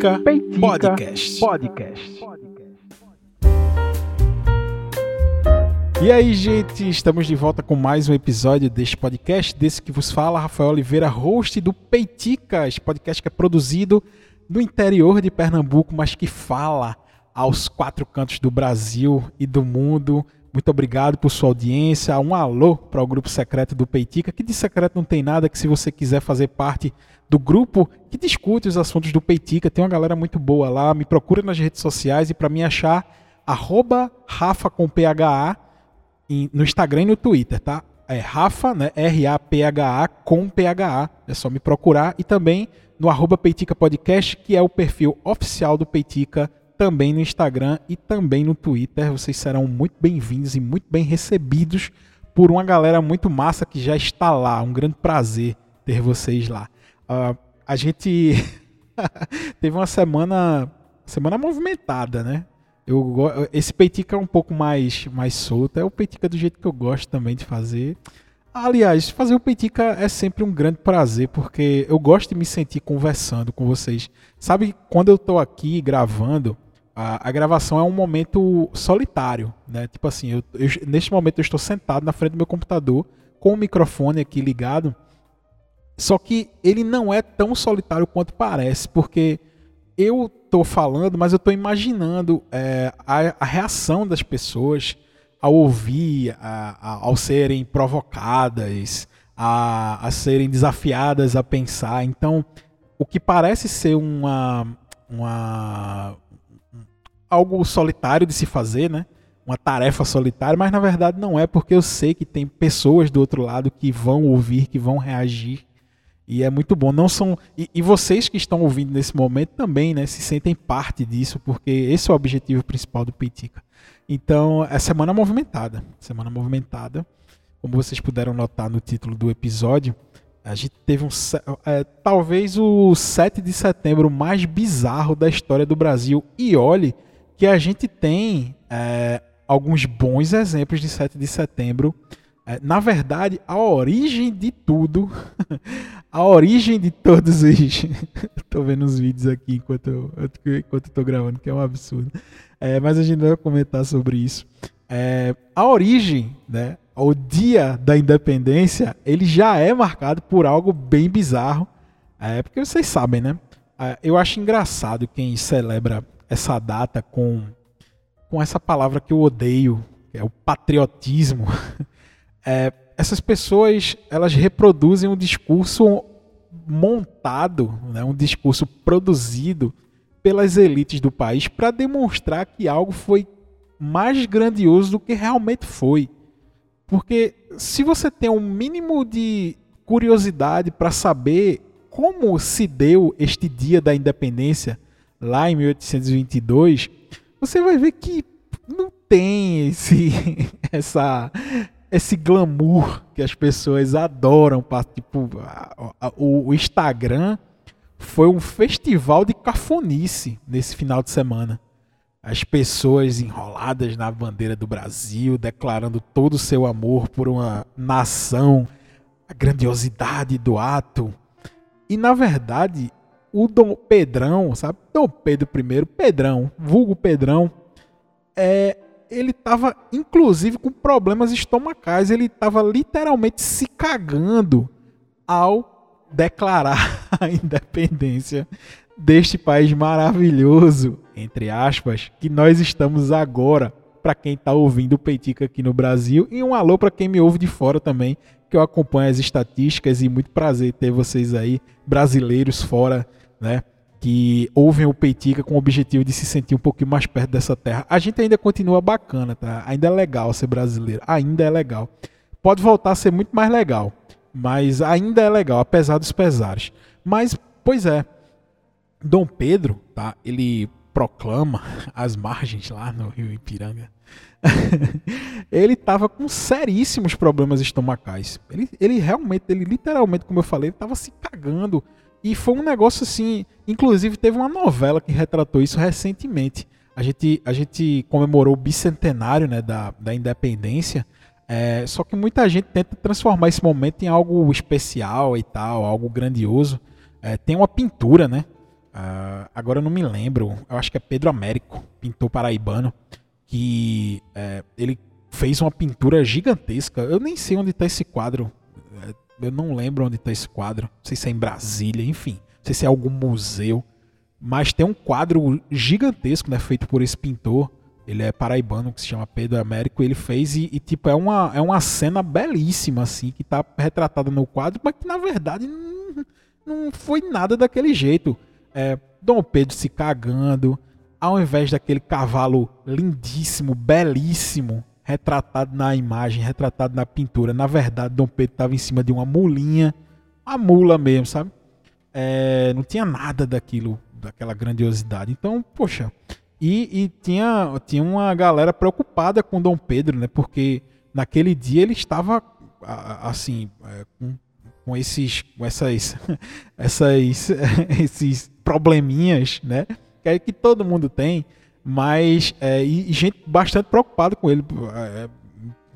Peitica, Peitica Podcast. Podcast. E aí, gente, estamos de volta com mais um episódio deste podcast, desse que vos fala Rafael Oliveira, host do Peitica, este podcast que é produzido no interior de Pernambuco, mas que fala aos quatro cantos do Brasil e do mundo. Muito obrigado por sua audiência. Um alô para o grupo secreto do Peitica, que de secreto não tem nada, que se você quiser fazer parte do grupo que discute os assuntos do Peitica, tem uma galera muito boa lá. Me procura nas redes sociais e para me achar, arroba Rafa com PHA no Instagram e no Twitter, tá? É Rafa, né? R-A-P-H-A com PHA. É só me procurar. E também no arroba Peitica Podcast, que é o perfil oficial do Peitica também no Instagram e também no Twitter. Vocês serão muito bem-vindos e muito bem recebidos por uma galera muito massa que já está lá. Um grande prazer ter vocês lá. Uh, a gente teve uma semana semana movimentada, né? Eu, esse peitica é um pouco mais, mais solto. É o peitica do jeito que eu gosto também de fazer. Aliás, fazer o peitica é sempre um grande prazer, porque eu gosto de me sentir conversando com vocês. Sabe, quando eu estou aqui gravando, a, a, gravação é um momento solitário, né? Tipo assim, eu, eu, neste momento eu estou sentado na frente do meu computador com o microfone aqui ligado. Só que ele não é tão solitário quanto parece, porque eu estou falando, mas eu estou imaginando é, a, a, reação das pessoas ao ouvir, a, a, ao serem provocadas, a, a serem desafiadas a pensar. Então, o que parece ser uma, uma algo solitário de se fazer, né? Uma tarefa solitária, mas na verdade não é, porque eu sei que tem pessoas do outro lado que vão ouvir, que vão reagir. E é muito bom. Não são e, e, vocês que estão ouvindo nesse momento também, né, se sentem parte disso, porque esse é o objetivo principal do Peitica. Então, é semana movimentada, semana movimentada. Como vocês puderam notar no título do episódio, a gente teve um é, talvez o 7 de setembro mais bizarro da história do Brasil. E olhe que a gente tem é, alguns bons exemplos de 7 de setembro. É, na verdade, a origem de tudo, a origem de todos os. Estou vendo os vídeos aqui enquanto eu enquanto estou gravando, que é um absurdo. É, mas a gente vai comentar sobre isso. É, a origem, né, o dia da independência, ele já é marcado por algo bem bizarro. É, porque vocês sabem, né? É, eu acho engraçado quem celebra essa data com, com essa palavra que eu odeio, que é o patriotismo. É, essas pessoas elas reproduzem um discurso montado, né, um discurso produzido pelas elites do país para demonstrar que algo foi mais grandioso do que realmente foi. Porque se você tem um mínimo de curiosidade para saber como se deu este dia da independência, lá em 1822, você vai ver que não tem esse, essa, esse glamour que as pessoas adoram. Tipo, o Instagram foi um festival de cafonice nesse final de semana. As pessoas enroladas na bandeira do Brasil, declarando todo o seu amor por uma nação, a grandiosidade do ato. E na verdade, o Dom Pedrão, sabe? Dom Pedro I, Pedrão, vulgo Pedrão, é, ele estava inclusive com problemas estomacais, ele estava literalmente se cagando ao declarar a independência deste país maravilhoso, entre aspas, que nós estamos agora, para quem está ouvindo o Peitica aqui no Brasil, e um alô para quem me ouve de fora também, que eu acompanho as estatísticas e muito prazer ter vocês aí, brasileiros fora né? Que ouvem o Peitica com o objetivo de se sentir um pouquinho mais perto dessa terra. A gente ainda continua bacana, tá? Ainda é legal ser brasileiro. Ainda é legal. Pode voltar a ser muito mais legal. Mas ainda é legal, apesar dos pesares. Mas, pois é. Dom Pedro, tá? Ele proclama as margens lá no Rio Ipiranga. ele estava com seríssimos problemas estomacais. Ele, ele realmente, ele literalmente, como eu falei, estava se cagando e foi um negócio assim. Inclusive, teve uma novela que retratou isso recentemente. A gente, a gente comemorou o bicentenário né, da, da independência. É, só que muita gente tenta transformar esse momento em algo especial e tal, algo grandioso. É, tem uma pintura, né? Uh, agora eu não me lembro, eu acho que é Pedro Américo, pintor paraibano, que é, ele fez uma pintura gigantesca. Eu nem sei onde está esse quadro. Eu não lembro onde está esse quadro. Não sei se é em Brasília, enfim. Não sei se é algum museu. Mas tem um quadro gigantesco, né, feito por esse pintor. Ele é paraibano, que se chama Pedro Américo. Ele fez e, e, tipo, é uma, é uma cena belíssima, assim, que está retratada no quadro, mas que na verdade não, não foi nada daquele jeito. É, Dom Pedro se cagando, ao invés daquele cavalo lindíssimo, belíssimo, retratado na imagem, retratado na pintura. Na verdade, Dom Pedro estava em cima de uma mulinha, uma mula mesmo, sabe? É, não tinha nada daquilo, daquela grandiosidade. Então, poxa, e, e, tinha, tinha uma galera preocupada com Dom Pedro, né? Porque naquele dia ele estava assim, é, com, com esses, com essas, essas, esses probleminhas, né? Que, é que todo mundo tem mas é, e, gente bastante preocupada com ele, é,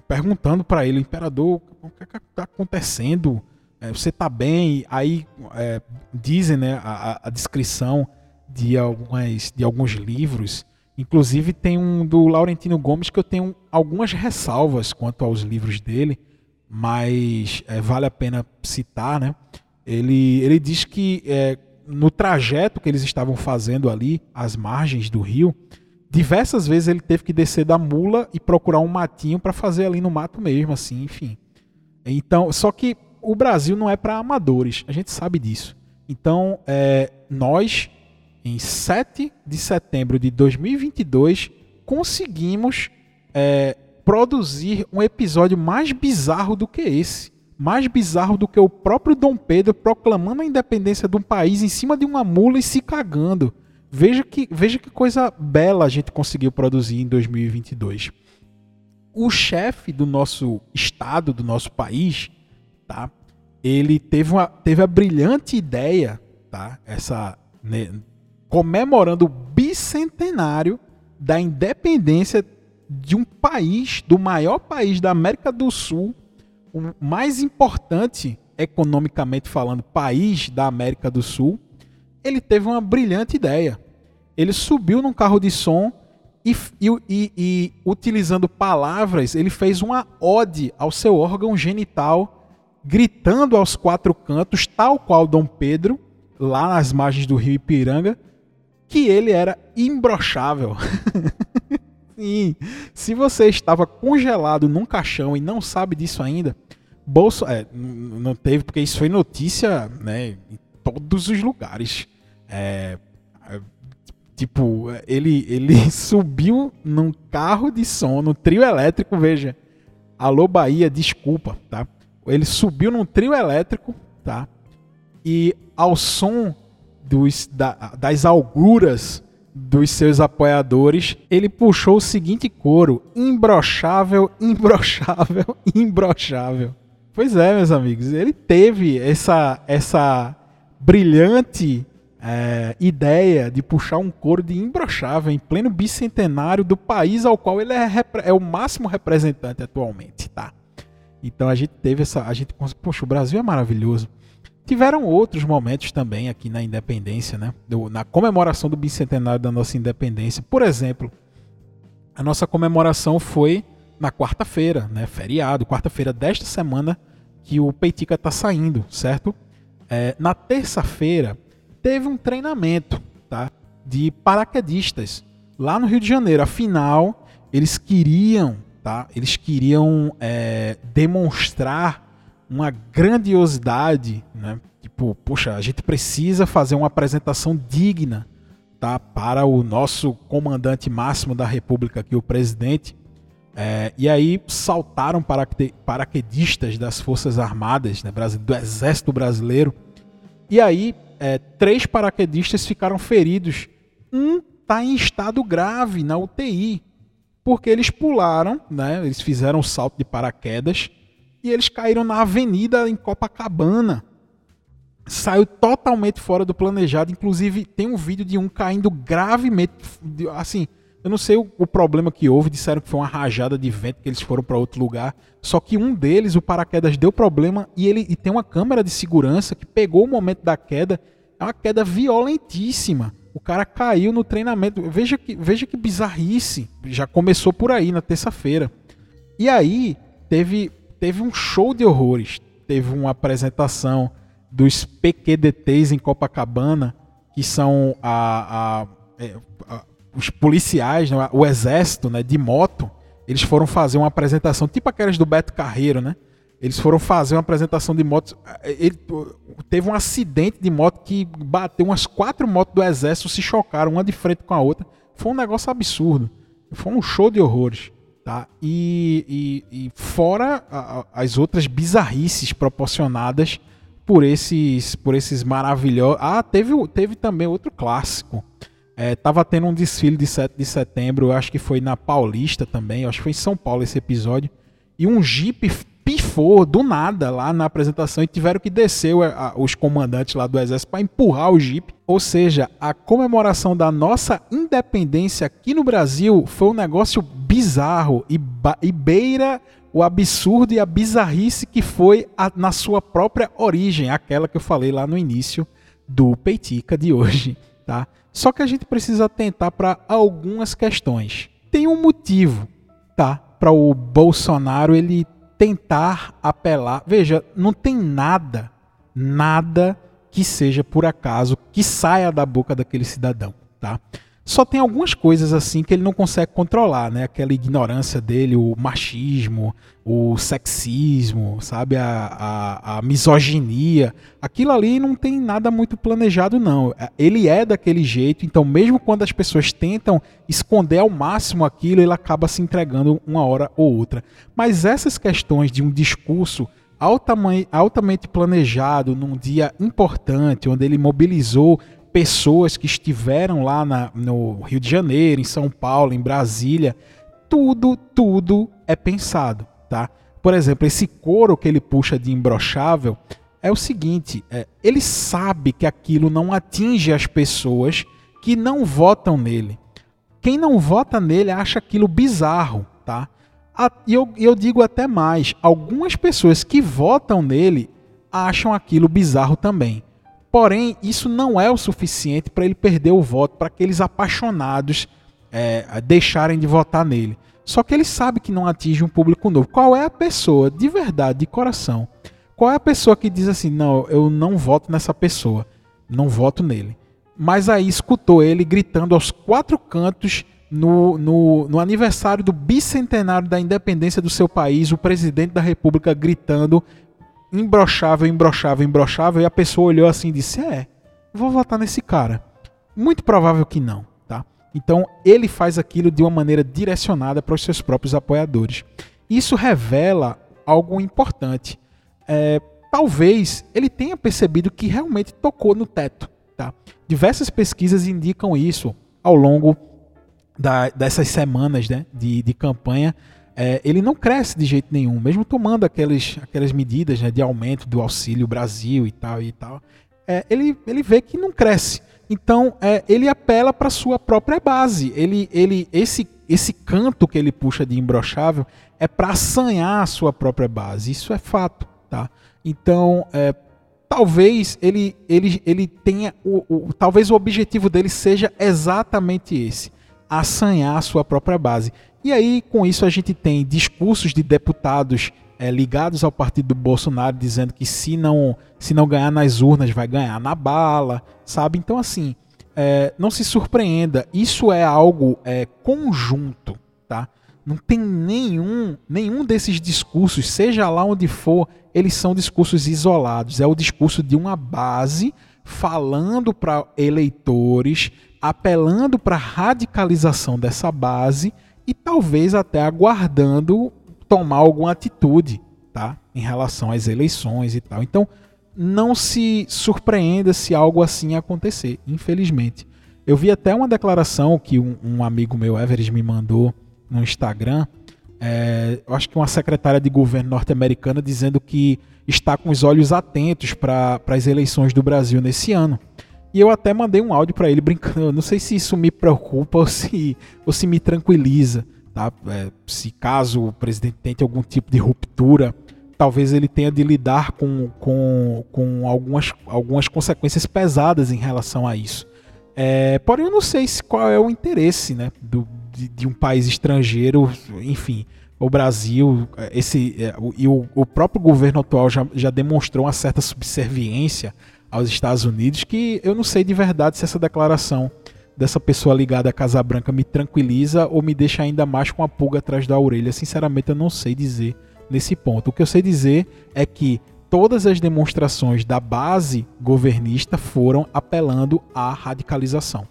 perguntando para ele, imperador, o que é está acontecendo? É, você está bem? Aí é, dizem, né, a, a, descrição de algumas de alguns livros, inclusive tem um do Laurentino Gomes que eu tenho algumas ressalvas quanto aos livros dele, mas é, vale a pena citar, né? Ele, ele diz que é, no trajeto que eles estavam fazendo ali, às margens do rio, diversas vezes ele teve que descer da mula e procurar um matinho para fazer ali no mato mesmo, assim, enfim. Então, só que o Brasil não é para amadores, a gente sabe disso. Então, é, nós, em 7 de setembro de 2022, conseguimos é, produzir um episódio mais bizarro do que esse mais bizarro do que o próprio Dom Pedro proclamando a independência de um país em cima de uma mula e se cagando. Veja que, veja que coisa bela a gente conseguiu produzir em 2022. O chefe do nosso estado, do nosso país, tá? Ele teve, uma, teve a brilhante ideia, tá? Essa né, comemorando o bicentenário da independência de um país, do maior país da América do Sul, o mais importante, economicamente falando, país da América do Sul, ele teve uma brilhante ideia. Ele subiu num carro de som e, e, e, utilizando palavras, ele fez uma ode ao seu órgão genital, gritando aos quatro cantos, tal qual Dom Pedro, lá nas margens do rio Ipiranga, que ele era imbrochável. Sim. Se você estava congelado num caixão e não sabe disso ainda, Bolso, é, não teve, porque isso foi notícia né, em todos os lugares. É, é, tipo, ele, ele subiu num carro de som, no trio elétrico, veja. Alô Bahia, desculpa, tá? Ele subiu num trio elétrico, tá? E ao som dos, da, das auguras dos seus apoiadores, ele puxou o seguinte coro: imbrochável, imbrochável, imbrochável. Pois é, meus amigos, ele teve essa, essa brilhante é, ideia de puxar um coro de imbrochável em pleno bicentenário do país ao qual ele é, é, o máximo representante atualmente, tá? Então a gente teve essa, a gente, poxa, o Brasil é maravilhoso. Tiveram outros momentos também aqui na independência, né? Do, na comemoração do bicentenário da nossa independência. Por exemplo, a nossa comemoração foi na quarta-feira, né? Feriado, quarta-feira desta semana que o Peitica está saindo, certo? É, na terça-feira teve um treinamento, tá? De paraquedistas lá no Rio de Janeiro. Afinal, eles queriam, tá? Eles queriam é, demonstrar uma grandiosidade, né? Tipo, poxa, a gente precisa fazer uma apresentação digna, tá? Para o nosso comandante máximo da República, aqui o presidente. É, e aí saltaram paraquedistas das Forças Armadas né, do Exército Brasileiro. E aí é, três paraquedistas ficaram feridos. Um está em estado grave na UTI, porque eles pularam, né, eles fizeram um salto de paraquedas e eles caíram na avenida em Copacabana. Saiu totalmente fora do planejado. Inclusive, tem um vídeo de um caindo gravemente, assim, eu não sei o, o, problema que houve, disseram que foi uma rajada de vento que eles foram para outro lugar. Só que um deles, o paraquedas deu problema e ele e tem uma câmera de segurança que pegou o momento da queda É uma queda violentíssima. O cara caiu no treinamento. Veja que, veja que bizarrice. Já começou por aí na terça-feira. E aí teve, teve um show de horrores. Teve uma apresentação dos PQDTs em Copacabana, que são a, a, é, a os policiais, né, o exército né, de moto. Eles foram fazer uma apresentação, tipo aquelas do Beto Carreiro, né? Eles foram fazer uma apresentação de motos. Ele, teve um acidente de moto que bateu umas quatro motos do exército, se chocaram uma de frente com a outra. Foi um negócio absurdo. Foi um show de horrores. Tá? E, e, e fora a, as outras bizarrices proporcionadas por esses, por esses maravilhosos. Ah, teve, teve também outro clássico. É, tava tendo um desfile de 7 de setembro, acho que foi na Paulista também, acho que foi em São Paulo esse episódio. E um Jeep pifou do nada lá na apresentação e tiveram que descer os comandantes lá do exército para empurrar o Jeep. Ou seja, a comemoração da nossa independência aqui no Brasil foi um negócio bizarro e, e beira o absurdo e a bizarrice que foi a, na sua própria origem, aquela que eu falei lá no início do Peitica de hoje, tá? Só que a gente precisa atentar para algumas questões. Tem um motivo, tá? Para o Bolsonaro ele tentar apelar. Veja, não tem nada, nada que seja por acaso que saia da boca daquele cidadão, tá? Só tem algumas coisas assim que ele não consegue controlar, né? Aquela ignorância dele, o machismo, o sexismo, sabe? A, a, a, misoginia. Aquilo ali não tem nada muito planejado, não. É, ele é daquele jeito, então, mesmo quando as pessoas tentam esconder ao máximo aquilo, ele acaba se entregando uma hora ou outra. Mas essas questões de um discurso altamente planejado, num dia importante, onde ele mobilizou pessoas que estiveram lá na, no Rio de Janeiro, em São Paulo, em Brasília, tudo, tudo é pensado, tá? Por exemplo, esse couro que ele puxa de imbrochável é o seguinte: é, ele sabe que aquilo não atinge as pessoas que não votam nele. Quem não vota nele acha aquilo bizarro, tá? E eu, eu digo até mais: algumas pessoas que votam nele acham aquilo bizarro também. Porém, isso não é o suficiente para ele perder o voto, para aqueles apaixonados é, deixarem de votar nele. Só que ele sabe que não atinge um público novo. Qual é a pessoa, de verdade, de coração? Qual é a pessoa que diz assim: não, eu não voto nessa pessoa, não voto nele? Mas aí escutou ele gritando aos quatro cantos no, no, no, aniversário do bicentenário da independência do seu país, o presidente da república gritando imbrochável, imbrochável, imbrochável, e a pessoa olhou assim e disse: É, vou votar nesse cara. Muito provável que não, tá? Então ele faz aquilo de uma maneira direcionada para os seus próprios apoiadores. Isso revela algo importante. É, talvez ele tenha percebido que realmente tocou no teto. Tá? Diversas pesquisas indicam isso ao longo da, dessas semanas né, de, de campanha é, ele não cresce de jeito nenhum, mesmo tomando aquelas, aquelas medidas né, de aumento do auxílio Brasil e tal e tal. É, ele, ele vê que não cresce. Então é, ele apela para sua própria base. Ele, ele, esse, esse canto que ele puxa de imbrochável é para assanhar a sua própria base. Isso é fato, tá? Então é, talvez ele, ele, ele tenha o, o, talvez o objetivo dele seja exatamente esse assanhar a sua própria base. E aí, com isso, a gente tem discursos de deputados é, ligados ao partido do Bolsonaro dizendo que se não, se não ganhar nas urnas, vai ganhar na bala, sabe? Então, assim, é, não se surpreenda, isso é algo é, conjunto, tá? Não tem nenhum, nenhum desses discursos, seja lá onde for, eles são discursos isolados. É o discurso de uma base falando para eleitores, apelando para a radicalização dessa base e talvez até aguardando tomar alguma atitude, tá? Em relação às eleições e tal. Então, não se surpreenda se algo assim acontecer, infelizmente. Eu vi até uma declaração que um, um amigo meu, Everest, me mandou no Instagram. É, eu acho que uma secretária de governo norte-americana dizendo que está com os olhos atentos para as eleições do Brasil nesse ano. E eu até mandei um áudio para ele brincando. Não sei se isso me preocupa ou se, ou se me tranquiliza. Tá? É, se caso o presidente tente algum tipo de ruptura talvez ele tenha de lidar com, com, com algumas, algumas consequências pesadas em relação a isso. É, porém, eu não sei se, qual é o interesse né, do, de, de um país estrangeiro, enfim, o Brasil, esse, é, e o, o próprio governo atual já, já demonstrou uma certa subserviência aos Estados Unidos, que eu não sei de verdade se essa declaração dessa pessoa ligada à Casa Branca me tranquiliza ou me deixa ainda mais com a pulga atrás da orelha. Sinceramente, eu não sei dizer nesse ponto. O que eu sei dizer é que todas as demonstrações da base governista foram apelando à radicalização.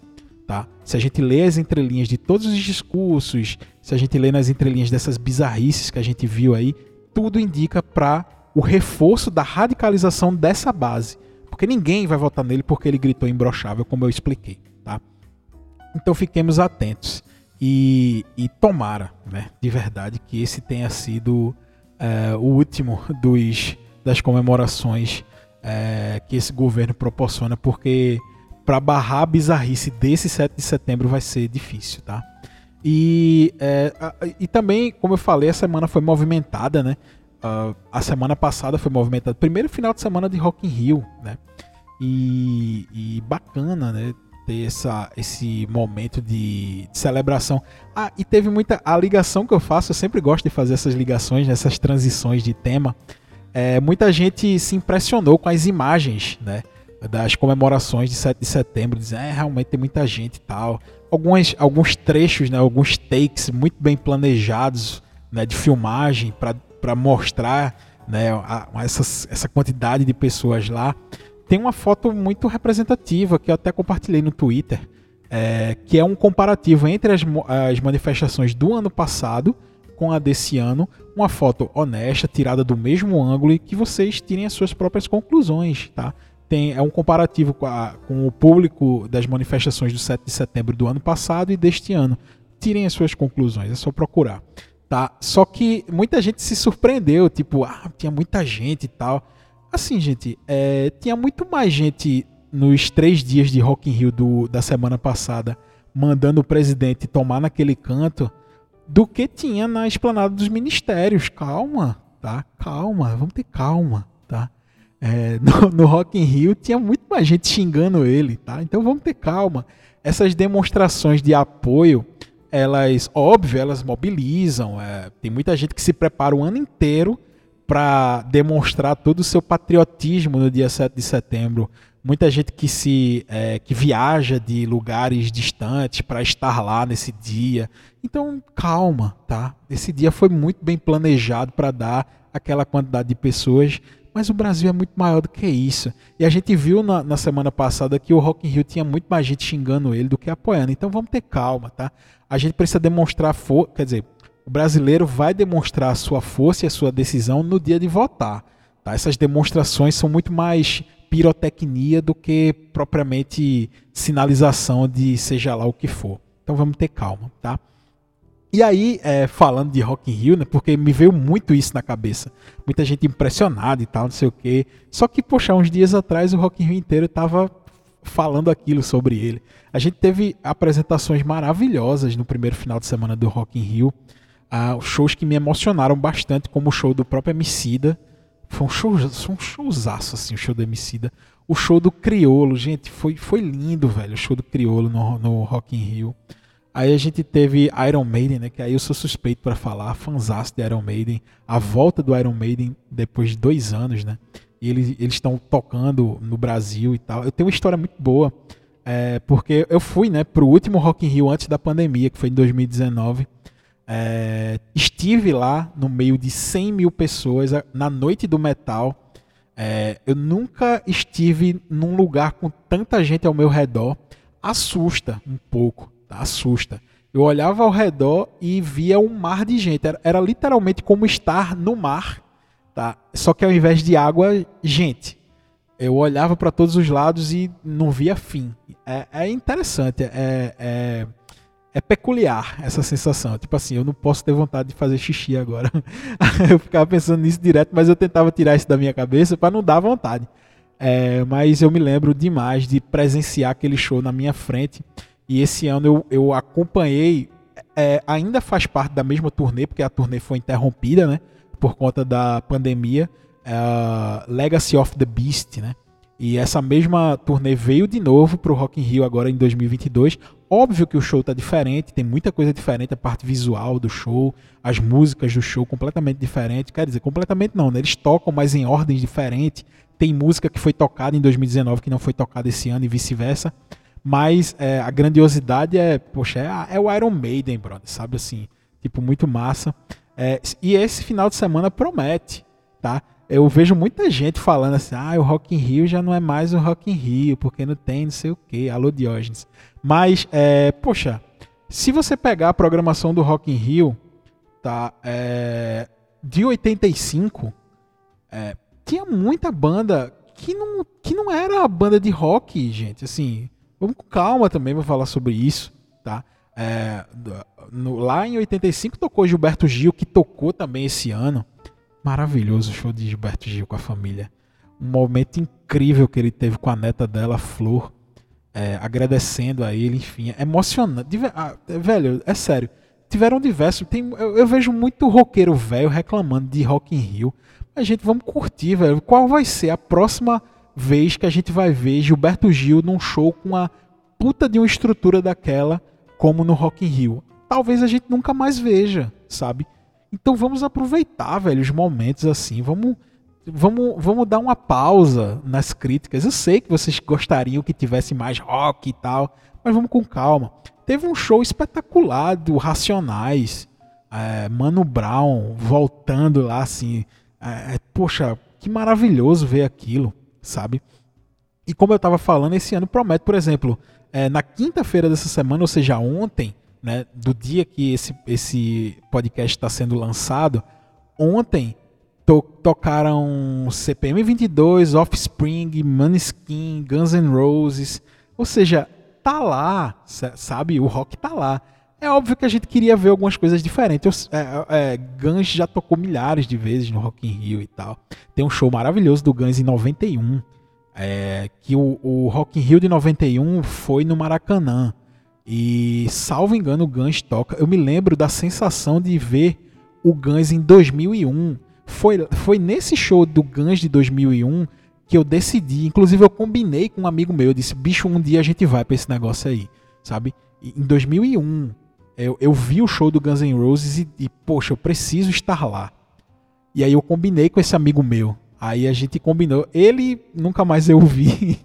Tá? Se a gente lê as entrelinhas de todos os discursos, se a gente lê nas entrelinhas dessas bizarrices que a gente viu aí, tudo indica para o reforço da radicalização dessa base. Porque ninguém vai votar nele porque ele gritou imbrochável, como eu expliquei. Tá? Então fiquemos atentos. E, e tomara, né, de verdade, que esse tenha sido é, o último dos, das comemorações é, que esse governo proporciona, porque para barrar a bizarrice desse 7 de setembro vai ser difícil, tá? E, é, e também, como eu falei, a semana foi movimentada, né? Uh, a semana passada foi movimentada. Primeiro final de semana de Rock in Rio, né? E, e bacana, né? Ter essa, esse momento de, de, celebração. Ah, e teve muita. A ligação que eu faço, eu sempre gosto de fazer essas ligações, né, essas transições de tema. É, muita gente se impressionou com as imagens, né? Das comemorações de 7 de setembro, dizendo, é, realmente tem muita gente e tal. Alguns, alguns trechos, né, alguns takes muito bem planejados né, de filmagem para mostrar né, a, essa, essa quantidade de pessoas lá tem uma foto muito representativa que eu até compartilhei no Twitter, é, que é um comparativo entre as, as manifestações do ano passado com a desse ano, uma foto honesta, tirada do mesmo ângulo e que vocês tirem as suas próprias conclusões, tá? Tem, é um comparativo com, a, com o público das manifestações do 7 de setembro do ano passado e deste ano. Tirem as suas conclusões, é só procurar. Tá? Só que muita gente se surpreendeu, tipo, ah, tinha muita gente e tal. Assim, gente, é, tinha muito mais gente nos três dias de Rock in Rio do, da semana passada mandando o presidente tomar naquele canto do que tinha na esplanada dos ministérios. Calma, tá? Calma, vamos ter calma, tá? É, no, no Rock in Rio tinha muito mais gente xingando ele, tá? Então vamos ter calma. Essas demonstrações de apoio, elas, óbvio, elas mobilizam. É, tem muita gente que se prepara o ano inteiro para demonstrar todo o seu patriotismo no dia 7 de setembro. Muita gente que se é, que viaja de lugares distantes para estar lá nesse dia. Então, calma, tá? Esse dia foi muito bem planejado para dar aquela quantidade de pessoas, mas o Brasil é muito maior do que isso. E a gente viu na, na semana passada que o Rock in Rio tinha muito mais gente xingando ele do que apoiando. Então, vamos ter calma, tá? A gente precisa demonstrar força, quer dizer, o brasileiro vai demonstrar a sua força e a sua decisão no dia de votar. Tá? Essas demonstrações são muito mais pirotecnia do que propriamente sinalização de seja lá o que for. Então vamos ter calma, tá? E aí, é, falando de Rock in Rio, né, porque me veio muito isso na cabeça. Muita gente impressionada e tal, não sei o quê. Só que, poxa, uns dias atrás o Rock in Rio inteiro tava falando aquilo sobre ele. A gente teve apresentações maravilhosas no primeiro final de semana do Rock in Rio ah, shows que me emocionaram bastante, como o show do próprio Emicida. Foi um show, foi um showzaço, assim, o show do Emicida. O show do Criolo, gente, foi, foi lindo, velho, o show do Criolo no, no Rock in Rio. Aí a gente teve Iron Maiden, né, que aí eu sou suspeito para falar, fanzaço de Iron Maiden. A volta do Iron Maiden depois de dois anos, né? E eles estão tocando no Brasil e tal. Eu tenho uma história muito boa, é, porque eu fui, né, pro último Rock in Rio antes da pandemia, que foi em 2019. É, estive lá no meio de 100 mil pessoas na noite do metal. É, eu nunca estive num lugar com tanta gente ao meu redor. Assusta um pouco? Assusta. Eu olhava ao redor e via um mar de gente. Era, era literalmente como estar no mar, tá? Só que ao invés de água, gente. Eu olhava para todos os lados e não via fim. É, é interessante. É, é é peculiar essa sensação. Tipo assim, eu não posso ter vontade de fazer xixi agora. eu ficava pensando nisso direto, mas eu tentava tirar isso da minha cabeça para não dar vontade. É, mas eu me lembro demais de presenciar aquele show na minha frente. E esse ano eu, eu acompanhei, é, ainda faz parte da mesma turnê, porque a turnê foi interrompida, né? por conta da pandemia, uh, Legacy of the Beast, né? E essa mesma turnê veio de novo pro Rock in Rio agora em 2022. Óbvio que o show tá diferente, tem muita coisa diferente, a parte visual do show, as músicas do show completamente diferentes. Quer dizer, completamente não, né? Eles tocam, mas em ordens diferentes. Tem música que foi tocada em 2019 que não foi tocada esse ano e vice-versa. Mas é, a grandiosidade é, poxa, é, é, o Iron Maiden, brother, sabe assim? Tipo, muito massa. É, e esse final de semana promete, tá? eu vejo muita gente falando assim, ah, o Rock in Rio já não é mais o Rock in Rio, porque não tem não sei o que, alô Diógenes. Mas, é, poxa, se você pegar a programação do Rock in Rio, tá, é, de 85, é, tinha muita banda que não, que não era a banda de rock, gente, assim, vamos com calma também para falar sobre isso, tá? É, no, lá em 85 tocou Gilberto Gil, que tocou também esse ano, Maravilhoso o show de Gilberto Gil com a família. Um momento incrível que ele teve com a neta dela, Flor, é, agradecendo a ele, enfim, é emocionante. Ah, velho, é sério. Tiveram diversos. Tem, eu, eu vejo muito roqueiro velho reclamando de Rock in Rio. Mas, gente, vamos curtir, velho. Qual vai ser a próxima vez que a gente vai ver Gilberto Gil num show com a puta de uma estrutura daquela como no Rock in Rio? Talvez a gente nunca mais veja, sabe? Então vamos aproveitar, velho, os momentos assim. Vamos, vamos, vamos dar uma pausa nas críticas. Eu sei que vocês gostariam que tivesse mais rock e tal, mas vamos com calma. Teve um show espetacular do Racionais, é, Mano Brown voltando lá assim. É, poxa, que maravilhoso ver aquilo, sabe? E como eu estava falando, esse ano promete, por exemplo, é, na quinta-feira dessa semana, ou seja, ontem, né, do dia que esse, esse podcast está sendo lançado, ontem to tocaram CPM 22, Offspring, Maneskin, Guns N' Roses, ou seja, tá lá, sabe? O rock tá lá. É óbvio que a gente queria ver algumas coisas diferentes. Eu, é, é, Guns já tocou milhares de vezes no Rock in Rio e tal. Tem um show maravilhoso do Guns em 91. É, que o, o Rock in Rio de 91 foi no Maracanã. E, salvo engano, o Guns toca. Eu me lembro da sensação de ver o Guns em 2001. Foi, foi nesse show do Guns de 2001 que eu decidi. Inclusive, eu combinei com um amigo meu. Eu disse: bicho, um dia a gente vai pra esse negócio aí, sabe? E, em 2001, eu, eu vi o show do Guns N' Roses e, e, poxa, eu preciso estar lá. E aí eu combinei com esse amigo meu. Aí a gente combinou. Ele nunca mais eu vi.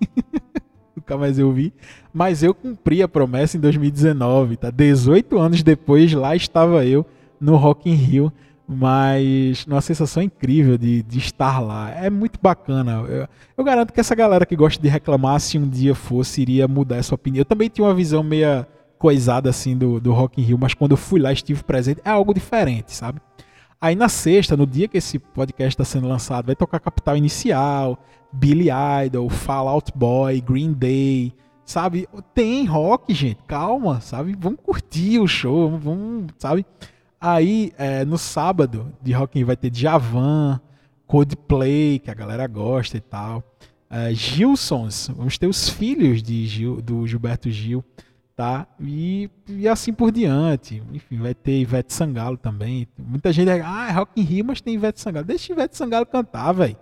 nunca mais eu vi. Mas eu cumpri a promessa em 2019, tá? 18 anos depois, lá estava eu no Rock in Rio, mas uma sensação incrível de, de estar lá. É muito bacana. Eu, eu, garanto que essa galera que gosta de reclamar, se um dia fosse, iria mudar essa opinião. Eu também tinha uma visão meia coisada assim do, do Rock in Rio, mas quando eu fui lá, estive presente, é algo diferente, sabe? Aí na sexta, no dia que esse podcast está sendo lançado, vai tocar Capital Inicial, Billy Idol, Fall Out Boy, Green Day, sabe? Tem rock, gente, calma, sabe? Vamos curtir o show, vamos, sabe? Aí, é, no sábado de Rock in vai ter Javan, Coldplay, que a galera gosta e tal. É, Gilsons, vamos ter os filhos de Gil, do Gilberto Gil, tá? E, e assim por diante. Enfim, vai ter Ivete Sangalo também. Muita gente, ah, é Rock in Rio, mas tem Ivete Sangalo. Deixa Ivete Sangalo cantar, velho.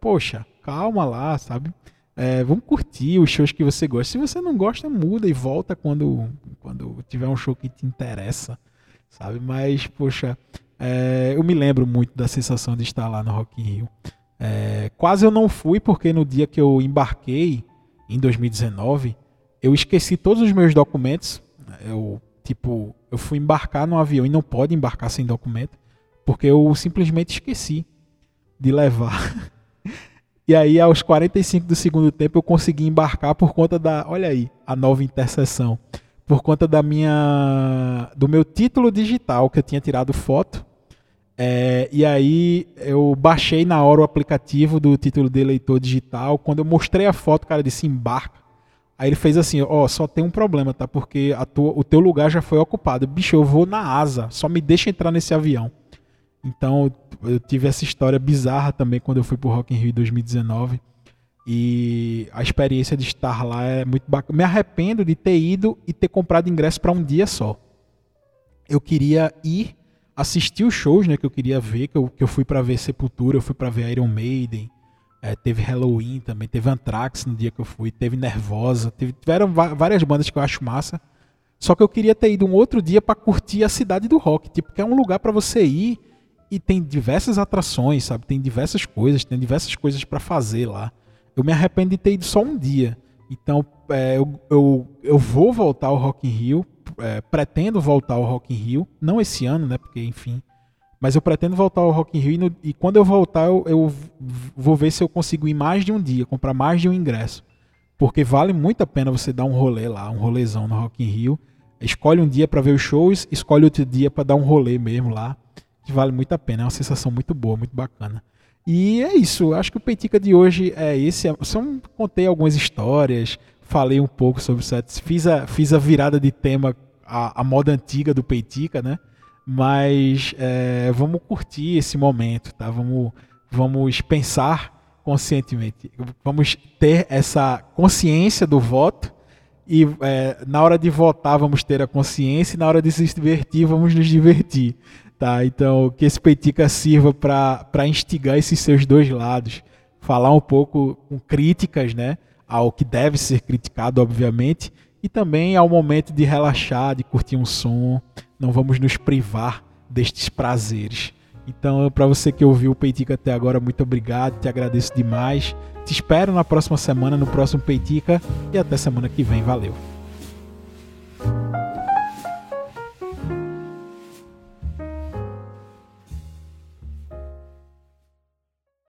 Poxa, calma lá, sabe? É, vamos curtir os shows que você gosta. Se você não gosta, muda e volta quando, quando tiver um show que te interessa, sabe? Mas, poxa, é, eu me lembro muito da sensação de estar lá no Rock in Rio. É, quase eu não fui porque no dia que eu embarquei, em 2019, eu esqueci todos os meus documentos. Eu, tipo, eu fui embarcar no avião e não pode embarcar sem documento, porque eu simplesmente esqueci de levar E aí, aos 45 do segundo tempo, eu consegui embarcar por conta da. Olha aí, a nova interseção. Por conta da minha. do meu título digital, que eu tinha tirado foto. É, e aí eu baixei na hora o aplicativo do título de eleitor digital. Quando eu mostrei a foto, o cara disse embarca. Aí ele fez assim, ó, oh, só tem um problema, tá? Porque tua, o teu lugar já foi ocupado. Bicho, eu vou na asa, só me deixa entrar nesse avião. Então eu tive essa história bizarra também quando eu fui pro Rock in Rio em 2019. E a experiência de estar lá é muito bacana. Me arrependo de ter ido e ter comprado ingresso para um dia só. Eu queria ir assistir os shows, né, que eu queria ver, que eu, que eu fui para ver Sepultura, eu fui para ver Iron Maiden, é, teve Halloween também, teve Anthrax no dia que eu fui, teve Nervosa, teve, tiveram várias bandas que eu acho massa. Só que eu queria ter ido um outro dia para curtir a cidade do rock, tipo, que é um lugar para você ir e tem diversas atrações, sabe? Tem diversas coisas, tem diversas coisas para fazer lá. Eu me arrependo de ter ido só um dia. Então, é, eu, eu, eu vou voltar ao Rock in Rio, é, pretendo voltar ao Rock in Rio, não esse ano, né? Porque, enfim, mas eu pretendo voltar ao Rock in Rio e, no, e quando eu voltar eu, eu, vou ver se eu consigo ir mais de um dia, comprar mais de um ingresso. Porque vale muito a pena você dar um rolê lá, um rolezão no Rock in Rio. Escolhe um dia para ver os shows, escolhe outro dia para dar um rolê mesmo lá, que vale muito a pena. É uma sensação muito boa, muito bacana. E é isso, acho que o Peitica de hoje é esse. Eu só contei algumas histórias, falei um pouco sobre sets, fiz a, fiz a virada de tema, a, a moda antiga do Peitica, né? Mas é, vamos curtir esse momento, tá? Vamos, vamos pensar conscientemente. Vamos ter essa consciência do voto e é, na hora de votar vamos ter a consciência e na hora de se divertir vamos nos divertir, tá? Então que esse Peitica sirva para instigar esses seus dois lados, falar um pouco com críticas, né? Ao que deve ser criticado, obviamente, e também ao momento de relaxar, de curtir um som, não vamos nos privar destes prazeres. Então, para você que ouviu o Peitica até agora, muito obrigado, te agradeço demais. Te espero na próxima semana, no próximo Peitica, e até semana que vem. Valeu!